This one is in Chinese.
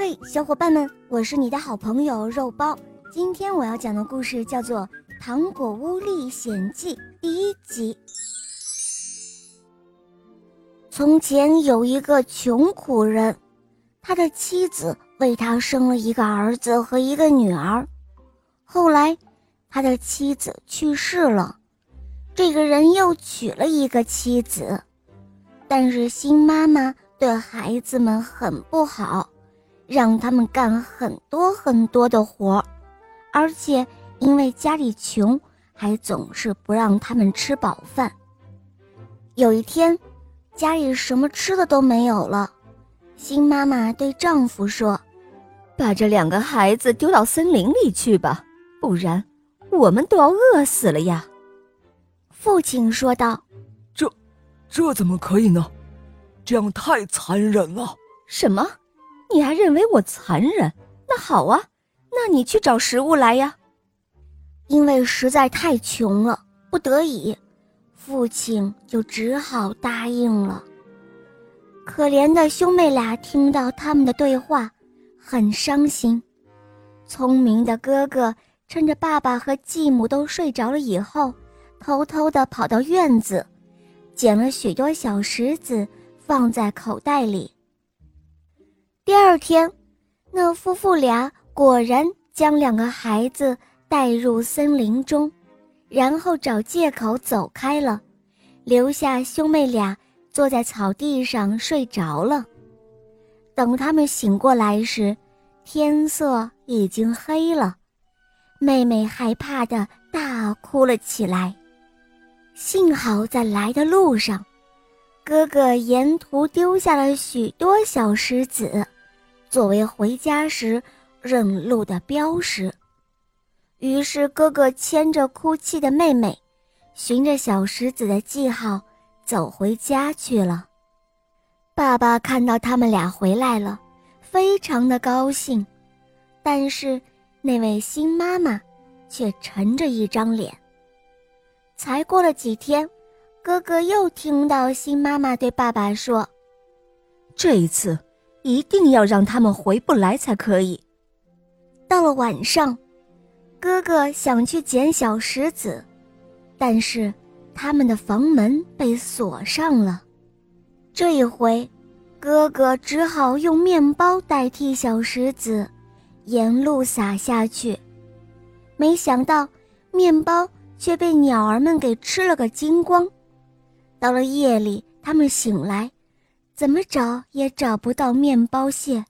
嘿，小伙伴们，我是你的好朋友肉包。今天我要讲的故事叫做《糖果屋历险记》第一集。从前有一个穷苦人，他的妻子为他生了一个儿子和一个女儿。后来，他的妻子去世了，这个人又娶了一个妻子，但是新妈妈对孩子们很不好。让他们干很多很多的活，而且因为家里穷，还总是不让他们吃饱饭。有一天，家里什么吃的都没有了，新妈妈对丈夫说：“把这两个孩子丢到森林里去吧，不然我们都要饿死了呀。”父亲说道：“这，这怎么可以呢？这样太残忍了。”什么？你还认为我残忍？那好啊，那你去找食物来呀。因为实在太穷了，不得已，父亲就只好答应了。可怜的兄妹俩听到他们的对话，很伤心。聪明的哥哥趁着爸爸和继母都睡着了以后，偷偷地跑到院子，捡了许多小石子，放在口袋里。第二天，那夫妇俩果然将两个孩子带入森林中，然后找借口走开了，留下兄妹俩坐在草地上睡着了。等他们醒过来时，天色已经黑了，妹妹害怕的大哭了起来。幸好在来的路上。哥哥沿途丢下了许多小石子，作为回家时认路的标识。于是，哥哥牵着哭泣的妹妹，循着小石子的记号走回家去了。爸爸看到他们俩回来了，非常的高兴，但是那位新妈妈却沉着一张脸。才过了几天。哥哥又听到新妈妈对爸爸说：“这一次一定要让他们回不来才可以。”到了晚上，哥哥想去捡小石子，但是他们的房门被锁上了。这一回，哥哥只好用面包代替小石子，沿路撒下去。没想到，面包却被鸟儿们给吃了个精光。到了夜里，他们醒来，怎么找也找不到面包屑。